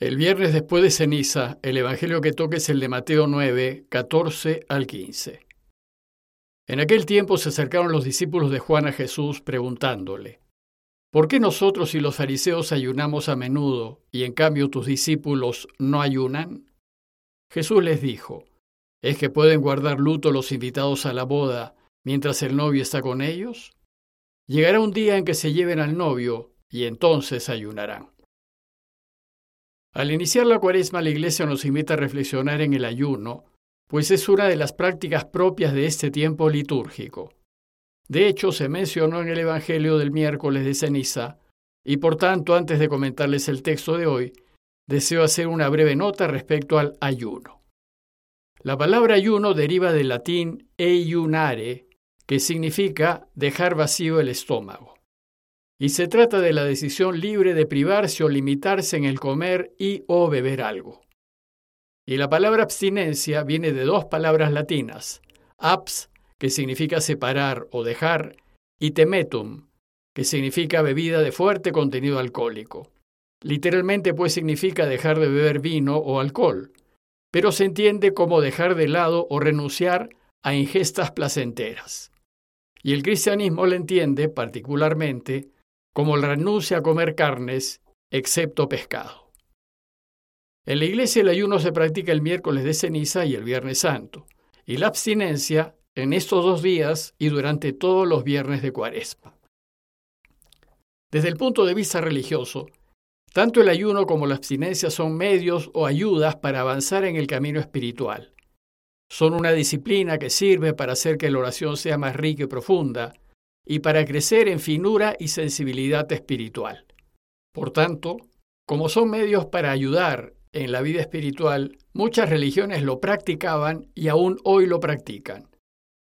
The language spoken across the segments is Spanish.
El viernes después de ceniza, el Evangelio que toque es el de Mateo 9, 14 al 15. En aquel tiempo se acercaron los discípulos de Juan a Jesús preguntándole, ¿por qué nosotros y los fariseos ayunamos a menudo y en cambio tus discípulos no ayunan? Jesús les dijo, ¿es que pueden guardar luto los invitados a la boda mientras el novio está con ellos? Llegará un día en que se lleven al novio y entonces ayunarán. Al iniciar la cuaresma, la Iglesia nos invita a reflexionar en el ayuno, pues es una de las prácticas propias de este tiempo litúrgico. De hecho, se mencionó en el Evangelio del miércoles de ceniza, y por tanto, antes de comentarles el texto de hoy, deseo hacer una breve nota respecto al ayuno. La palabra ayuno deriva del latín eiunare, que significa dejar vacío el estómago y se trata de la decisión libre de privarse o limitarse en el comer y o beber algo. Y la palabra abstinencia viene de dos palabras latinas, abs, que significa separar o dejar, y temetum, que significa bebida de fuerte contenido alcohólico. Literalmente pues significa dejar de beber vino o alcohol, pero se entiende como dejar de lado o renunciar a ingestas placenteras. Y el cristianismo le entiende particularmente como la renuncia a comer carnes, excepto pescado. En la iglesia el ayuno se practica el miércoles de ceniza y el viernes santo, y la abstinencia en estos dos días y durante todos los viernes de cuaresma. Desde el punto de vista religioso, tanto el ayuno como la abstinencia son medios o ayudas para avanzar en el camino espiritual. Son una disciplina que sirve para hacer que la oración sea más rica y profunda, y para crecer en finura y sensibilidad espiritual. Por tanto, como son medios para ayudar en la vida espiritual, muchas religiones lo practicaban y aún hoy lo practican.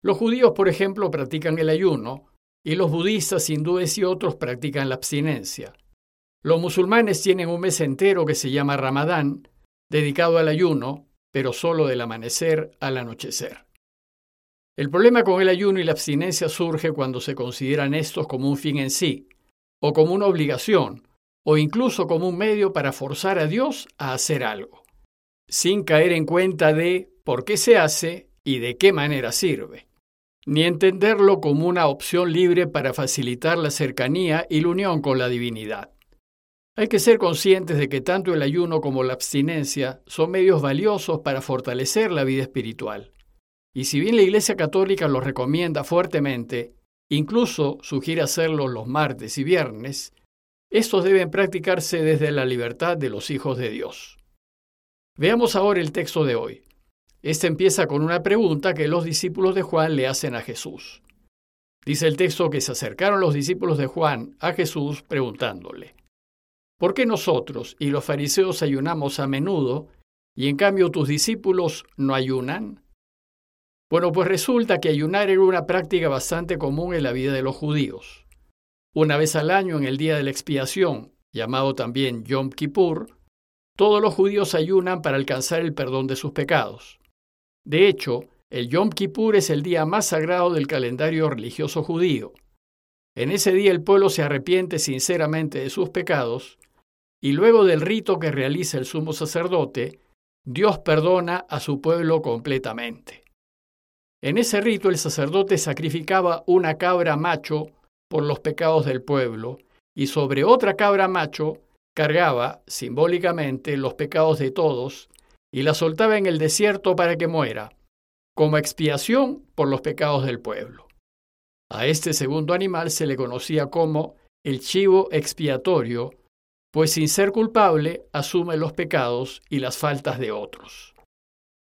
Los judíos, por ejemplo, practican el ayuno, y los budistas, hindúes y otros practican la abstinencia. Los musulmanes tienen un mes entero que se llama Ramadán, dedicado al ayuno, pero solo del amanecer al anochecer. El problema con el ayuno y la abstinencia surge cuando se consideran estos como un fin en sí, o como una obligación, o incluso como un medio para forzar a Dios a hacer algo, sin caer en cuenta de por qué se hace y de qué manera sirve, ni entenderlo como una opción libre para facilitar la cercanía y la unión con la divinidad. Hay que ser conscientes de que tanto el ayuno como la abstinencia son medios valiosos para fortalecer la vida espiritual. Y si bien la Iglesia Católica lo recomienda fuertemente, incluso sugiere hacerlo los martes y viernes, estos deben practicarse desde la libertad de los hijos de Dios. Veamos ahora el texto de hoy. Este empieza con una pregunta que los discípulos de Juan le hacen a Jesús. Dice el texto que se acercaron los discípulos de Juan a Jesús preguntándole, ¿por qué nosotros y los fariseos ayunamos a menudo y en cambio tus discípulos no ayunan? Bueno, pues resulta que ayunar era una práctica bastante común en la vida de los judíos. Una vez al año, en el día de la expiación, llamado también Yom Kippur, todos los judíos ayunan para alcanzar el perdón de sus pecados. De hecho, el Yom Kippur es el día más sagrado del calendario religioso judío. En ese día el pueblo se arrepiente sinceramente de sus pecados y luego del rito que realiza el sumo sacerdote, Dios perdona a su pueblo completamente. En ese rito el sacerdote sacrificaba una cabra macho por los pecados del pueblo y sobre otra cabra macho cargaba simbólicamente los pecados de todos y la soltaba en el desierto para que muera, como expiación por los pecados del pueblo. A este segundo animal se le conocía como el chivo expiatorio, pues sin ser culpable asume los pecados y las faltas de otros.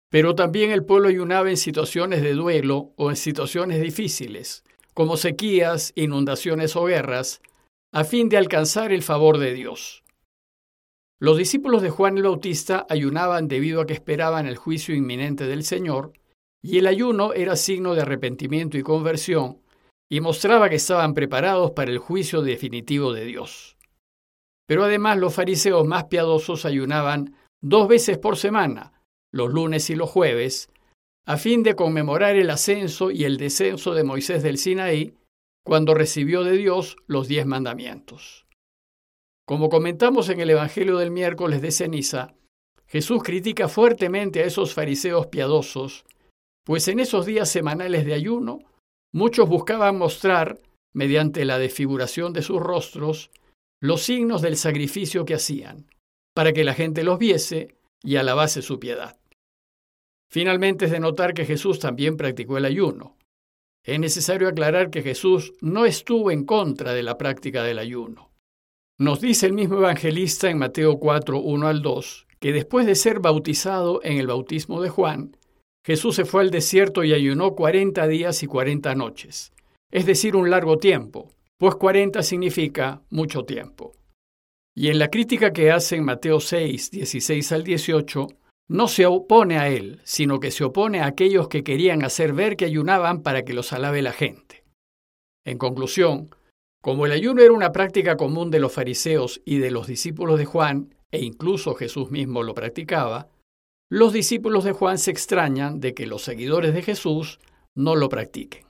Pero también el pueblo ayunaba en situaciones de duelo o en situaciones difíciles, como sequías, inundaciones o guerras, a fin de alcanzar el favor de Dios. Los discípulos de Juan el Bautista ayunaban debido a que esperaban el juicio inminente del Señor, y el ayuno era signo de arrepentimiento y conversión, y mostraba que estaban preparados para el juicio definitivo de Dios. Pero además los fariseos más piadosos ayunaban dos veces por semana, los lunes y los jueves, a fin de conmemorar el ascenso y el descenso de Moisés del Sinaí cuando recibió de Dios los diez mandamientos. Como comentamos en el Evangelio del miércoles de ceniza, Jesús critica fuertemente a esos fariseos piadosos, pues en esos días semanales de ayuno, muchos buscaban mostrar, mediante la desfiguración de sus rostros, los signos del sacrificio que hacían, para que la gente los viese y alabase su piedad. Finalmente es de notar que Jesús también practicó el ayuno. Es necesario aclarar que Jesús no estuvo en contra de la práctica del ayuno. Nos dice el mismo evangelista en Mateo 4, 1 al 2, que después de ser bautizado en el bautismo de Juan, Jesús se fue al desierto y ayunó cuarenta días y cuarenta noches, es decir, un largo tiempo, pues cuarenta significa mucho tiempo. Y en la crítica que hace en Mateo 6, 16 al 18, no se opone a él, sino que se opone a aquellos que querían hacer ver que ayunaban para que los alabe la gente. En conclusión, como el ayuno era una práctica común de los fariseos y de los discípulos de Juan, e incluso Jesús mismo lo practicaba, los discípulos de Juan se extrañan de que los seguidores de Jesús no lo practiquen.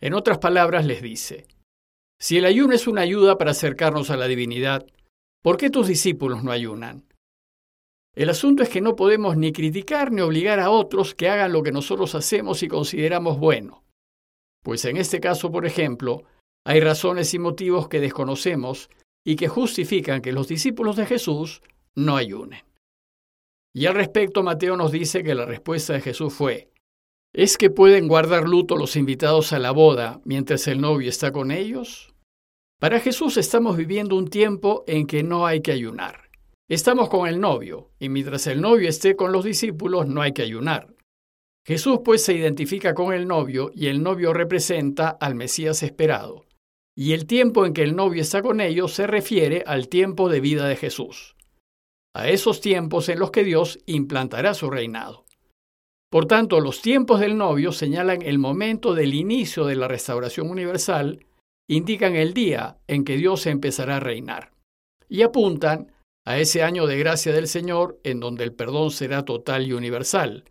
En otras palabras les dice, si el ayuno es una ayuda para acercarnos a la divinidad, ¿por qué tus discípulos no ayunan? El asunto es que no podemos ni criticar ni obligar a otros que hagan lo que nosotros hacemos y consideramos bueno. Pues en este caso, por ejemplo, hay razones y motivos que desconocemos y que justifican que los discípulos de Jesús no ayunen. Y al respecto, Mateo nos dice que la respuesta de Jesús fue, ¿es que pueden guardar luto los invitados a la boda mientras el novio está con ellos? Para Jesús estamos viviendo un tiempo en que no hay que ayunar. Estamos con el novio, y mientras el novio esté con los discípulos no hay que ayunar. Jesús pues se identifica con el novio y el novio representa al Mesías esperado. Y el tiempo en que el novio está con ellos se refiere al tiempo de vida de Jesús, a esos tiempos en los que Dios implantará su reinado. Por tanto, los tiempos del novio señalan el momento del inicio de la restauración universal, indican el día en que Dios empezará a reinar, y apuntan a ese año de gracia del Señor en donde el perdón será total y universal,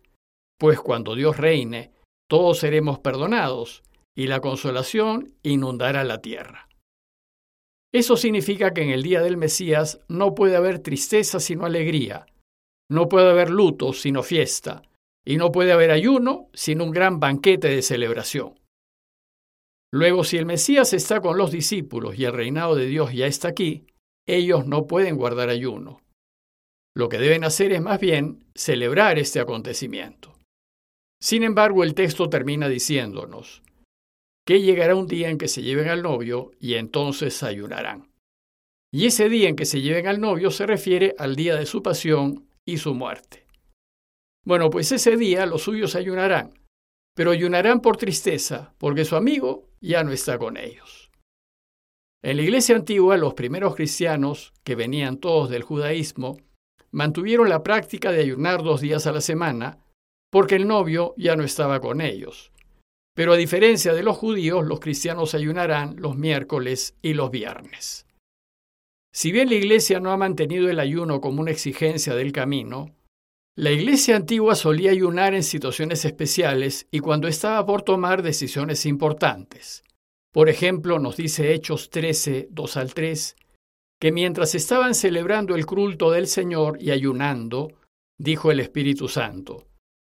pues cuando Dios reine, todos seremos perdonados y la consolación inundará la tierra. Eso significa que en el día del Mesías no puede haber tristeza sino alegría, no puede haber luto sino fiesta, y no puede haber ayuno sino un gran banquete de celebración. Luego, si el Mesías está con los discípulos y el reinado de Dios ya está aquí, ellos no pueden guardar ayuno. Lo que deben hacer es más bien celebrar este acontecimiento. Sin embargo, el texto termina diciéndonos que llegará un día en que se lleven al novio y entonces ayunarán. Y ese día en que se lleven al novio se refiere al día de su pasión y su muerte. Bueno, pues ese día los suyos ayunarán, pero ayunarán por tristeza, porque su amigo ya no está con ellos. En la iglesia antigua, los primeros cristianos, que venían todos del judaísmo, mantuvieron la práctica de ayunar dos días a la semana, porque el novio ya no estaba con ellos. Pero a diferencia de los judíos, los cristianos ayunarán los miércoles y los viernes. Si bien la iglesia no ha mantenido el ayuno como una exigencia del camino, la iglesia antigua solía ayunar en situaciones especiales y cuando estaba por tomar decisiones importantes. Por ejemplo, nos dice Hechos 13, 2 al 3, que mientras estaban celebrando el culto del Señor y ayunando, dijo el Espíritu Santo,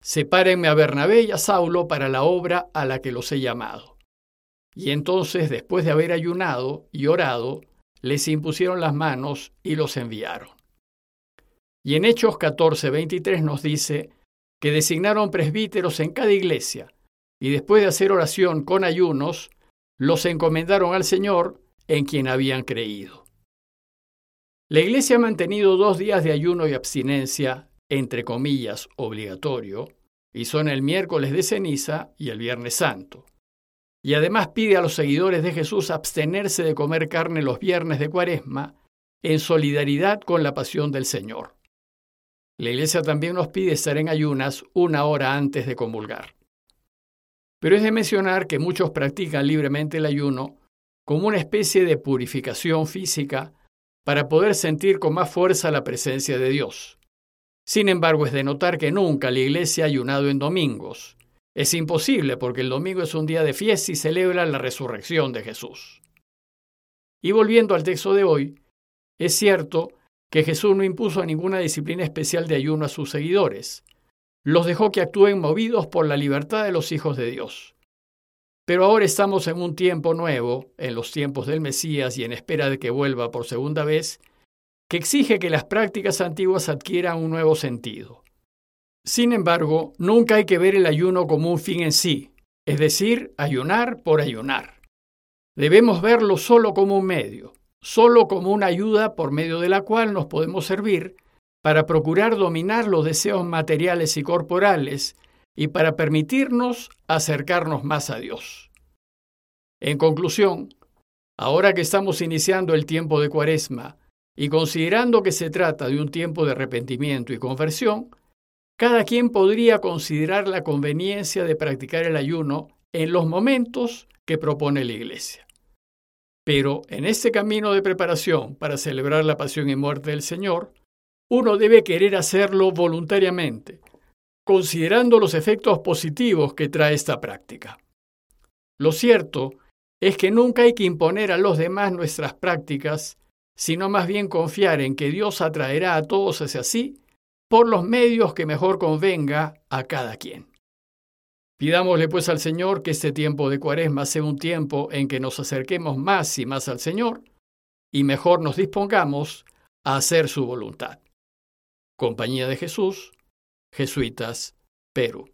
Sepárenme a Bernabé y a Saulo para la obra a la que los he llamado. Y entonces, después de haber ayunado y orado, les impusieron las manos y los enviaron. Y en Hechos 14, 23 nos dice que designaron presbíteros en cada iglesia, y después de hacer oración con ayunos, los encomendaron al Señor en quien habían creído. La Iglesia ha mantenido dos días de ayuno y abstinencia, entre comillas, obligatorio, y son el miércoles de ceniza y el viernes santo. Y además pide a los seguidores de Jesús abstenerse de comer carne los viernes de cuaresma en solidaridad con la pasión del Señor. La Iglesia también nos pide estar en ayunas una hora antes de comulgar. Pero es de mencionar que muchos practican libremente el ayuno como una especie de purificación física para poder sentir con más fuerza la presencia de Dios. Sin embargo, es de notar que nunca la Iglesia ha ayunado en domingos. Es imposible porque el domingo es un día de fiesta y celebra la resurrección de Jesús. Y volviendo al texto de hoy, Es cierto que Jesús no impuso ninguna disciplina especial de ayuno a sus seguidores. Los dejó que actúen movidos por la libertad de los hijos de Dios. Pero ahora estamos en un tiempo nuevo, en los tiempos del Mesías y en espera de que vuelva por segunda vez, que exige que las prácticas antiguas adquieran un nuevo sentido. Sin embargo, nunca hay que ver el ayuno como un fin en sí, es decir, ayunar por ayunar. Debemos verlo solo como un medio, solo como una ayuda por medio de la cual nos podemos servir para procurar dominar los deseos materiales y corporales y para permitirnos acercarnos más a Dios. En conclusión, ahora que estamos iniciando el tiempo de Cuaresma y considerando que se trata de un tiempo de arrepentimiento y conversión, cada quien podría considerar la conveniencia de practicar el ayuno en los momentos que propone la Iglesia. Pero en este camino de preparación para celebrar la pasión y muerte del Señor, uno debe querer hacerlo voluntariamente, considerando los efectos positivos que trae esta práctica. Lo cierto es que nunca hay que imponer a los demás nuestras prácticas, sino más bien confiar en que Dios atraerá a todos hacia sí por los medios que mejor convenga a cada quien. Pidámosle pues al Señor que este tiempo de cuaresma sea un tiempo en que nos acerquemos más y más al Señor y mejor nos dispongamos a hacer su voluntad. Compañía de Jesús, Jesuitas, Perú.